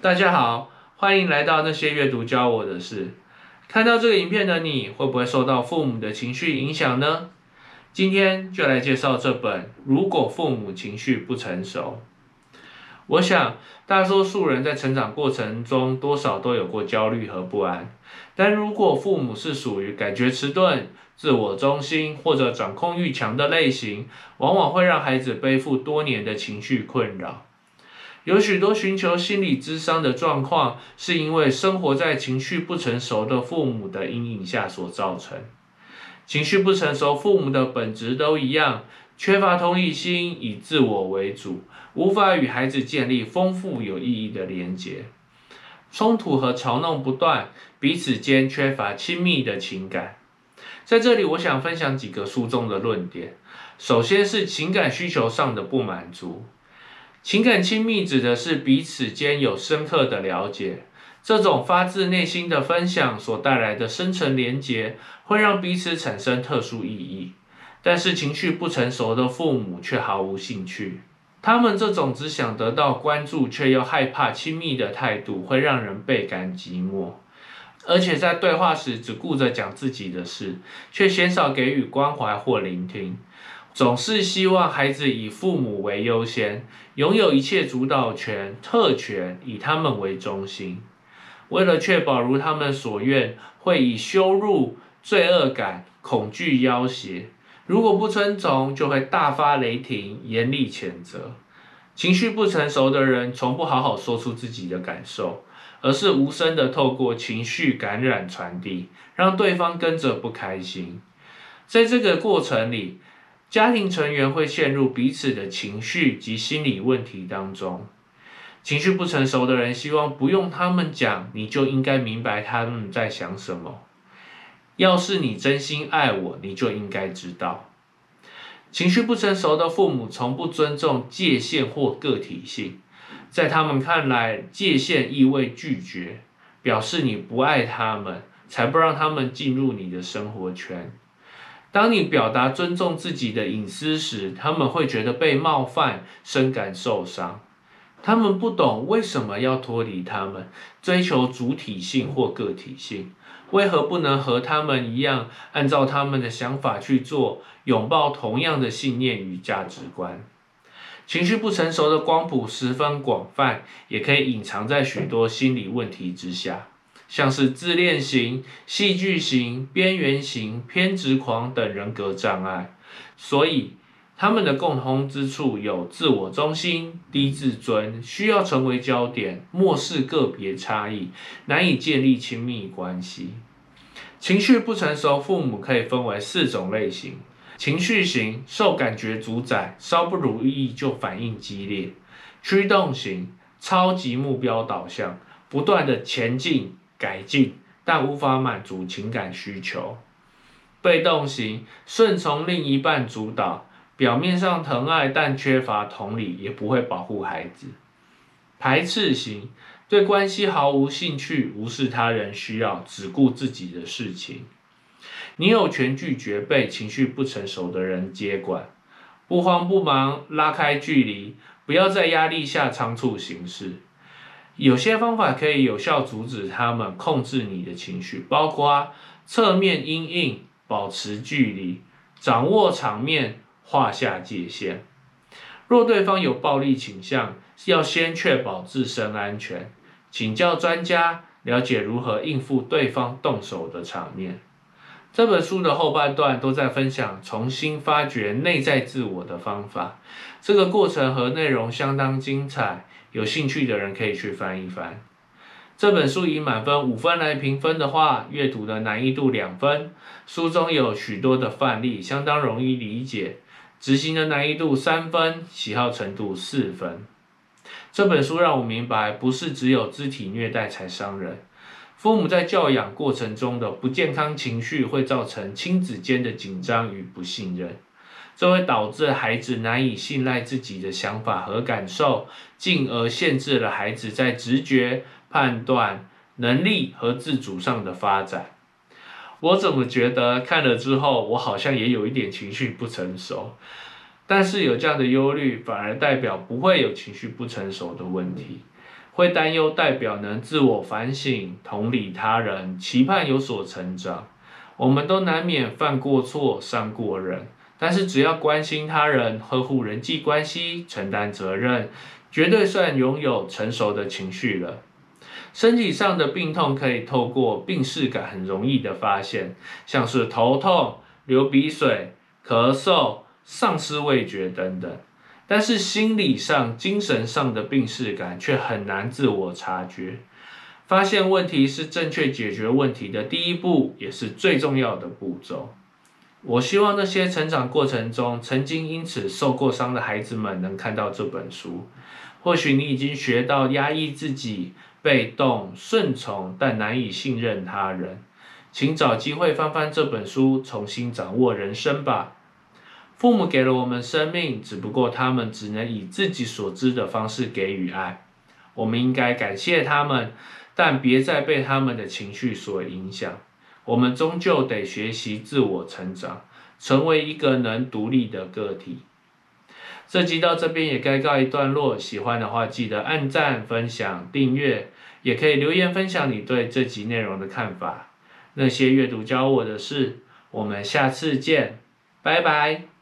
大家好，欢迎来到那些阅读教我的事。看到这个影片的你会不会受到父母的情绪影响呢？今天就来介绍这本《如果父母情绪不成熟》。我想，大多数人在成长过程中多少都有过焦虑和不安。但如果父母是属于感觉迟钝、自我中心或者掌控欲强的类型，往往会让孩子背负多年的情绪困扰。有许多寻求心理咨商的状况，是因为生活在情绪不成熟的父母的阴影下所造成。情绪不成熟父母的本质都一样，缺乏同理心，以自我为主，无法与孩子建立丰富有意义的连结，冲突和嘲弄不断，彼此间缺乏亲密的情感。在这里，我想分享几个书中的论点。首先是情感需求上的不满足。情感亲密指的是彼此间有深刻的了解，这种发自内心的分享所带来的深层连结，会让彼此产生特殊意义。但是情绪不成熟的父母却毫无兴趣，他们这种只想得到关注却又害怕亲密的态度，会让人倍感寂寞。而且在对话时只顾着讲自己的事，却鲜少给予关怀或聆听。总是希望孩子以父母为优先，拥有一切主导权、特权，以他们为中心。为了确保如他们所愿，会以羞辱、罪恶感、恐惧要挟。如果不遵从，就会大发雷霆，严厉谴责。情绪不成熟的人，从不好好说出自己的感受，而是无声的透过情绪感染传递，让对方跟着不开心。在这个过程里，家庭成员会陷入彼此的情绪及心理问题当中。情绪不成熟的人希望不用他们讲，你就应该明白他们在想什么。要是你真心爱我，你就应该知道。情绪不成熟的父母从不尊重界限或个体性，在他们看来，界限意味拒绝，表示你不爱他们，才不让他们进入你的生活圈。当你表达尊重自己的隐私时，他们会觉得被冒犯，深感受伤。他们不懂为什么要脱离他们，追求主体性或个体性，为何不能和他们一样，按照他们的想法去做，拥抱同样的信念与价值观？情绪不成熟的光谱十分广泛，也可以隐藏在许多心理问题之下。像是自恋型、戏剧型、边缘型、偏执狂等人格障碍，所以他们的共同之处有自我中心、低自尊、需要成为焦点、漠视个别差异、难以建立亲密关系。情绪不成熟父母可以分为四种类型：情绪型，受感觉主宰，稍不如意就反应激烈；驱动型，超级目标导向，不断的前进。改进，但无法满足情感需求。被动型，顺从另一半主导，表面上疼爱，但缺乏同理，也不会保护孩子。排斥型，对关系毫无兴趣，无视他人需要，只顾自己的事情。你有权拒绝被情绪不成熟的人接管，不慌不忙，拉开距离，不要在压力下仓促行事。有些方法可以有效阻止他们控制你的情绪，包括侧面阴影、保持距离、掌握场面、画下界限。若对方有暴力倾向，要先确保自身安全，请教专家，了解如何应付对方动手的场面。这本书的后半段都在分享重新发掘内在自我的方法，这个过程和内容相当精彩。有兴趣的人可以去翻一翻这本书，以满分五分来评分的话，阅读的难易度两分。书中有许多的范例，相当容易理解。执行的难易度三分，喜好程度四分。这本书让我明白，不是只有肢体虐待才伤人，父母在教养过程中的不健康情绪，会造成亲子间的紧张与不信任。这会导致孩子难以信赖自己的想法和感受，进而限制了孩子在直觉、判断能力和自主上的发展。我怎么觉得看了之后，我好像也有一点情绪不成熟？但是有这样的忧虑，反而代表不会有情绪不成熟的问题。会担忧代表能自我反省、同理他人，期盼有所成长。我们都难免犯过错、伤过人，但是只要关心他人、呵护人际关系、承担责任，绝对算拥有成熟的情绪了。身体上的病痛可以透过病视感很容易的发现，像是头痛、流鼻水、咳嗽、丧失味觉等等。但是心理上、精神上的病视感却很难自我察觉。发现问题是正确解决问题的第一步，也是最重要的步骤。我希望那些成长过程中曾经因此受过伤的孩子们能看到这本书。或许你已经学到压抑自己、被动、顺从，但难以信任他人，请找机会翻翻这本书，重新掌握人生吧。父母给了我们生命，只不过他们只能以自己所知的方式给予爱。我们应该感谢他们，但别再被他们的情绪所影响。我们终究得学习自我成长，成为一个能独立的个体。这集到这边也该告一段落。喜欢的话，记得按赞、分享、订阅，也可以留言分享你对这集内容的看法。那些阅读教我的事，我们下次见，拜拜。